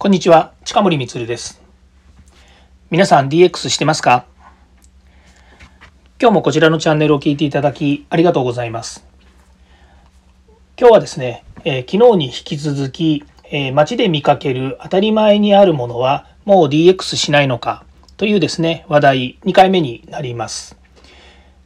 こんにちは、近森光です。皆さん DX してますか？今日もこちらのチャンネルを聞いていただきありがとうございます。今日はですね、えー、昨日に引き続き、えー、街で見かける当たり前にあるものはもう DX しないのかというですね、話題2回目になります。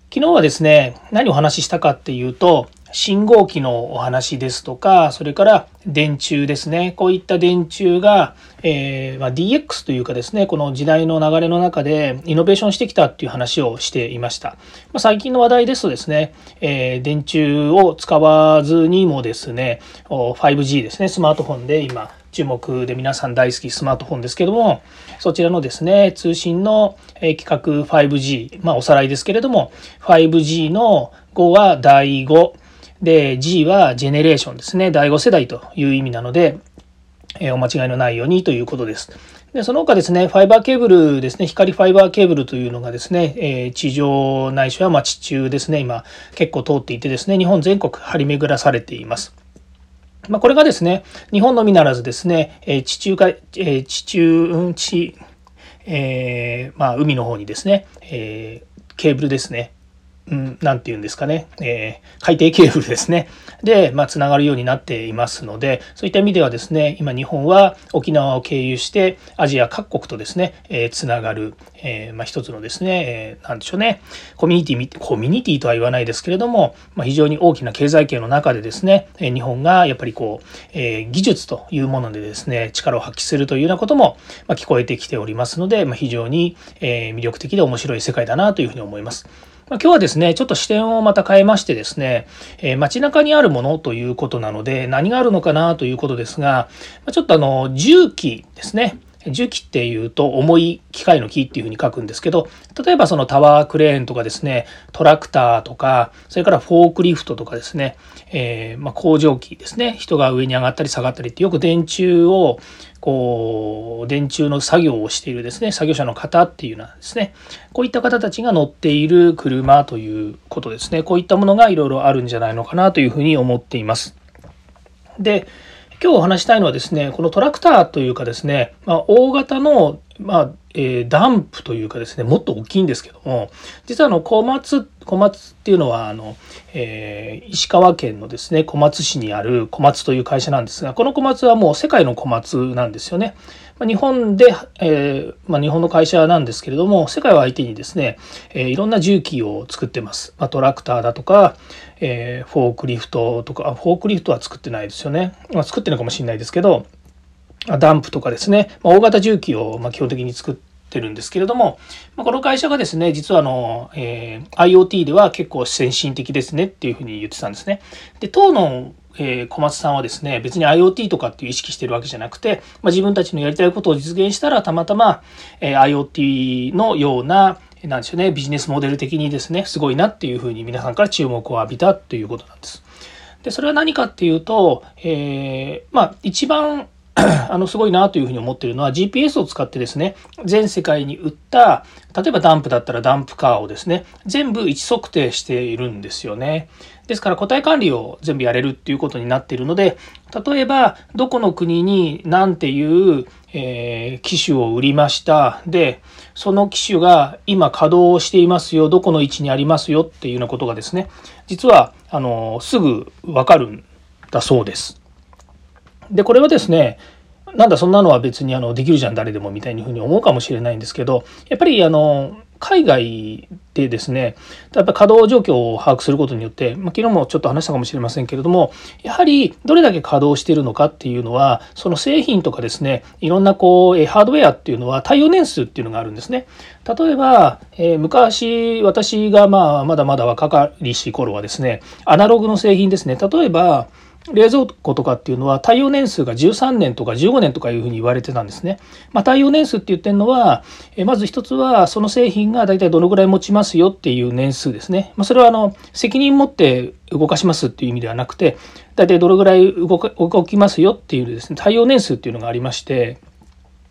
昨日はですね、何をお話ししたかっていうと、信号機のお話ですとか、それから電柱ですね。こういった電柱が、えー、まあ、DX というかですね、この時代の流れの中でイノベーションしてきたっていう話をしていました。まあ、最近の話題ですとですね、えー、電柱を使わずにもですね、5G ですね、スマートフォンで今、注目で皆さん大好きスマートフォンですけども、そちらのですね、通信の規格 5G、まあおさらいですけれども、5G の5は第5、で、G はジェネレーションですね。第5世代という意味なので、えお間違いのないようにということです。で、その他ですね、ファイバーケーブルですね、光ファイバーケーブルというのがですね、え地上ないしはま地中ですね、今結構通っていてですね、日本全国張り巡らされています。まあ、これがですね、日本のみならずですね、え地中海、え地中、うん、地、えー、まあ、海の方にですね、えー、ケーブルですね、うん、なんて言うんですかね、えー、海底ケーブルですね。で、まあ、つながるようになっていますので、そういった意味ではですね、今日本は沖縄を経由してアジア各国とですね、えー、つながる、えー、まあ、一つのですね、えー、でしょうね、コミュニティ、コミュニティとは言わないですけれども、まあ、非常に大きな経済圏の中でですね、日本がやっぱりこう、え技術というものでですね、力を発揮するというようなことも、ま聞こえてきておりますので、ま非常に、え魅力的で面白い世界だなというふうに思います。ま今日はですね、ちょっと視点をまた変えましてですね、えー、街中にあるものということなので、何があるのかなということですが、ちょっとあの、重機ですね。重機っていうと重い機械の木っていうふうに書くんですけど、例えばそのタワークレーンとかですね、トラクターとか、それからフォークリフトとかですね、えー、ま工場機ですね、人が上に上がったり下がったりってよく電柱をこう電柱の作業をしているですね作業者の方っていうのはですねこういった方たちが乗っている車ということですねこういったものがいろいろあるんじゃないのかなというふうに思っています。で今日お話したいのはですね、このトラクターというかですね、まあ、大型の、まあ、えー、ダンプというかですね、もっと大きいんですけども、実はあの、小松、小松っていうのは、あの、えー、石川県のですね、小松市にある小松という会社なんですが、この小松はもう世界の小松なんですよね。まあ、日本で、えー、まあ、日本の会社なんですけれども、世界を相手にですね、えいろんな重機を作ってます。まトラクターだとか、え、フォークリフトとか、フォークリフトは作ってないですよね。ま、作ってるのかもしれないですけど、ダンプとかですね、まあ、大型重機をま基本的に作ってるんですけれども、まあ、この会社がですね、実はあの、えー、IoT では結構先進的ですねっていうふうに言ってたんですね。で、当のえー、小松さんはですね、別に IoT とかっていう意識してるわけじゃなくて、まあ、自分たちのやりたいことを実現したら、たまたま、えー、IoT のような、なんでしょうね、ビジネスモデル的にですね、すごいなっていうふうに皆さんから注目を浴びたということなんです。で、それは何かっていうと、えー、まあ、一番 あの、すごいなというふうに思ってるのは GPS を使ってですね、全世界に売った、例えばダンプだったらダンプカーをですね、全部位置測定しているんですよね。ですから個体管理を全部やれるっていうことになっているので、例えばどこの国に何ていう、えー、機種を売りました。で、その機種が今稼働していますよ。どこの位置にありますよっていうようなことがですね、実は、あの、すぐわかるんだそうです。で、これはですね、なんだそんなのは別にあのできるじゃん誰でもみたいにふうに思うかもしれないんですけどやっぱりあの海外でですねやっぱ稼働状況を把握することによって、まあ、昨日もちょっと話したかもしれませんけれどもやはりどれだけ稼働しているのかっていうのはその製品とかですねいろんなこうハードウェアっていうのは対応年数っていうのがあるんですね。例えば、えー、昔私がまあまだまだ若かりし頃はですねアナログの製品ですね。例えば冷蔵庫とかっていうのは対応年数が13年とか15年とかいうふうに言われてたんですね。まあ、対応年数って言ってるのは、えまず一つはその製品が大体どのぐらい持ちますよっていう年数ですね。まあ、それはあの責任持って動かしますっていう意味ではなくて、大体どのぐらい動か動きますよっていうですね、対応年数っていうのがありまして、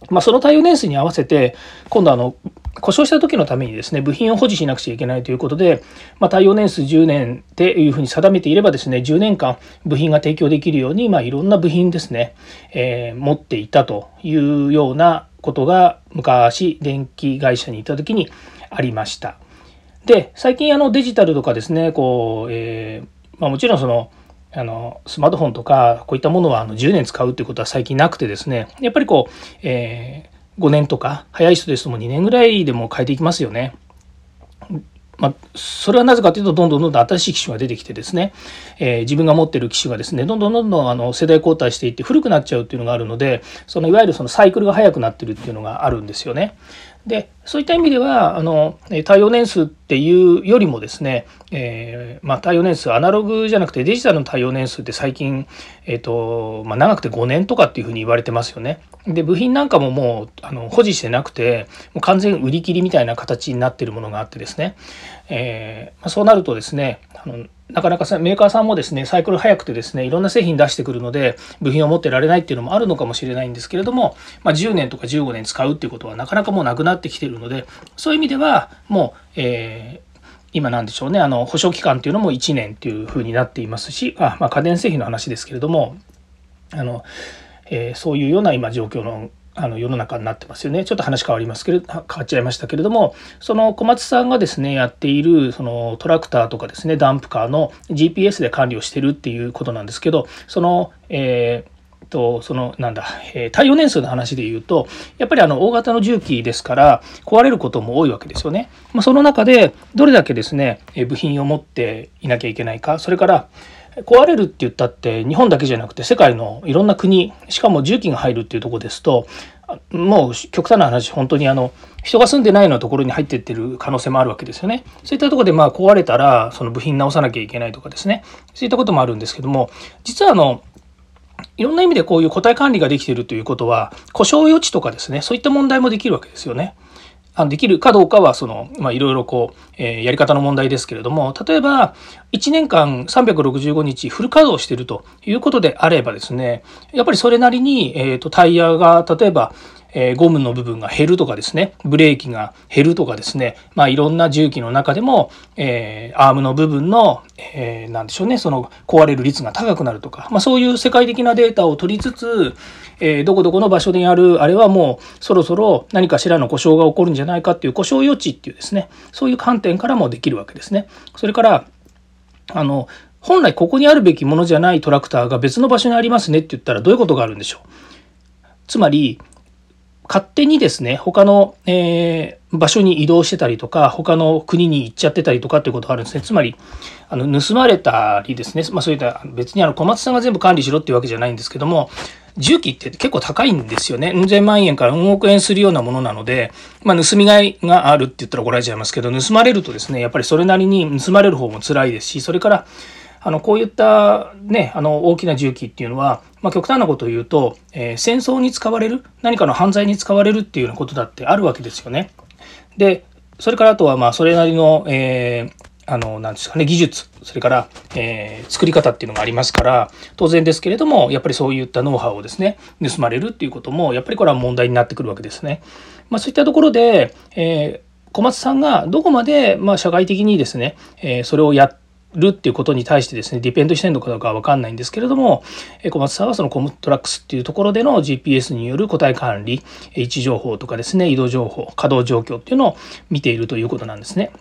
まあ、その対応年数に合わせて、今度あの、故障した時のためにですね、部品を保持しなくちゃいけないということで、まあ、耐用年数10年っていうふうに定めていればですね、10年間部品が提供できるように、まあ、いろんな部品ですね、えー、持っていたというようなことが昔電気会社にいた時にありました。で、最近あのデジタルとかですね、こう、えー、まあ、もちろんその、あのスマートフォンとかこういったものはあの10年使うっていうことは最近なくてですねやっぱりこう、え5年とか早い人ですともう2年ぐらいでも変えていきますよね。まあ、それはなぜかというとどんどんどんどん新しい機種が出てきてですね、えー、自分が持ってる機種がですねどんどんどんどんあの世代交代していって古くなっちゃうっていうのがあるのでそのいわゆるそのサイクルが速くなってるっていうのがあるんですよね。でそういった意味ではあの対応年数っていうよりもですね、えー、まあ、対応年数アナログじゃなくてデジタルの対応年数って最近、えーとまあ、長くて5年とかっていうふうに言われてますよね。で部品なんかももうあの保持してなくてもう完全売り切りみたいな形になってるものがあってですね、えー、まあ、そうなるとですねあのなかなかメーカーさんもですね、サイクル早くてですね、いろんな製品出してくるので、部品を持ってられないっていうのもあるのかもしれないんですけれども、まあ、10年とか15年使うっていうことはなかなかもうなくなってきてるので、そういう意味では、もう、えー今なんでしょうね、あの、保証期間っていうのも1年っていうふうになっていますし、あまあ、家電製品の話ですけれども、あの、えー、そういうような今状況のあの世の中になってますよね。ちょっと話変わりますけれど、変わっちゃいましたけれども、その小松さんがですね、やっているそのトラクターとかですね、ダンプカーの GPS で管理をしてるっていうことなんですけど、その、えーとそのなんだ、えー、耐用年数の話で言うとやっぱりあの大型の重機ですから壊れることも多いわけですよね。まあ、その中でどれだけですね部品を持っていなきゃいけないかそれから壊れるって言ったって日本だけじゃなくて世界のいろんな国しかも重機が入るっていうとこですともう極端な話本当にあの人が住んでないようなところに入ってってる可能性もあるわけですよね。そういったとこでまあ壊れたらその部品直さなきゃいけないとかですねそういったこともあるんですけども実はあのいろんな意味でこういう個体管理ができているということは故障予知とかですねそういった問題もできるわけですよね。あできるかどうかはその、まあ、いろいろこう、えー、やり方の問題ですけれども例えば1年間365日フル稼働しているということであればですねやっぱりそれなりに、えーとタイヤが例えばえー、ゴムの部分が減るとかですね、ブレーキが減るとかですね、まあいろんな重機の中でも、えー、アームの部分の、えー、なんでしょうね、その壊れる率が高くなるとか、まあそういう世界的なデータを取りつつ、えー、どこどこの場所にある、あれはもうそろそろ何かしらの故障が起こるんじゃないかっていう故障予知っていうですね、そういう観点からもできるわけですね。それから、あの、本来ここにあるべきものじゃないトラクターが別の場所にありますねって言ったらどういうことがあるんでしょうつまり勝手にですね、他の、えー、場所に移動してたりとか、他の国に行っちゃってたりとかっていうことがあるんですね。つまり、あの、盗まれたりですね、まあそういった別にあの小松さんが全部管理しろっていうわけじゃないんですけども、重機って結構高いんですよね。うん千万円からうん億円するようなものなので、まあ盗み買いがあるって言ったら怒られちゃいますけど、盗まれるとですね、やっぱりそれなりに盗まれる方も辛いですし、それから、あのこういったねあの大きな重機っていうのは、まあ、極端なことを言うと、えー、戦争に使われる何かの犯罪に使われるっていうようなことだってあるわけですよね。でそれからあとはまあそれなりの、えーあの、なんですかね、技術、それから、えー、作り方っていうのがありますから、当然ですけれども、やっぱりそういったノウハウをですね、盗まれるっていうことも、やっぱりこれは問題になってくるわけですね。まあそういったところで、えー、小松さんがどこまで、まあ、社会的にですね、えー、それをやっるっていうことに対してですね、ディペンドしてるのかどうかはわかんないんですけれども、小松さんはそのコムトラックスっていうところでの GPS による個体管理、位置情報とかですね、移動情報、稼働状況っていうのを見ているということなんですね。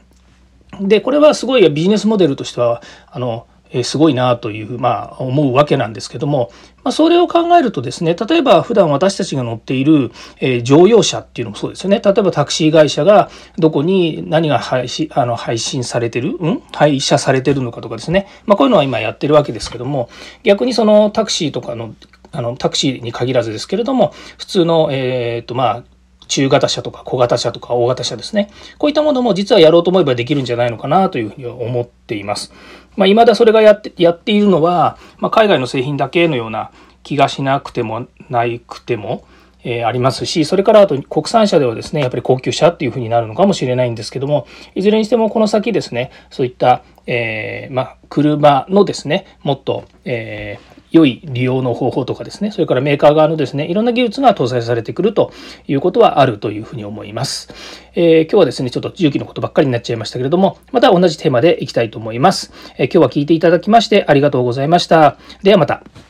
で、これはすごいビジネスモデルとしては、あの、えすごいなという、まあ、思うわけなんですけども、まあ、それを考えるとですね例えば普段私たちが乗っている、え、乗用車っていうのもそうですよね例えばタクシー会社がどこに何が配信あの配信されてる、ん、配車されてるのかとかですね、まあ、こういうのは今やってるわけですけども逆にそのタクシーとかのあのタクシーに限らずですけれども普通の、えーとまあ、中型車とか小型車とか大型車ですね。こういったものも実はやろうと思えばできるんじゃないのかなというふうに思っています。まあ、未だそれがやってやっているのは、まあ、海外の製品だけのような気がしなくてもないくても、えー、ありますし、それからあと国産車ではですね、やっぱり高級車っていうふうになるのかもしれないんですけども、いずれにしてもこの先ですね、そういった、えー、まあ、車のですね、もっと、えー良い利用の方法とかですね、それからメーカー側のですね、いろんな技術が搭載されてくるということはあるというふうに思います。えー、今日はですね、ちょっと重機のことばっかりになっちゃいましたけれども、また同じテーマでいきたいと思います。えー、今日は聞いていただきましてありがとうございました。ではまた。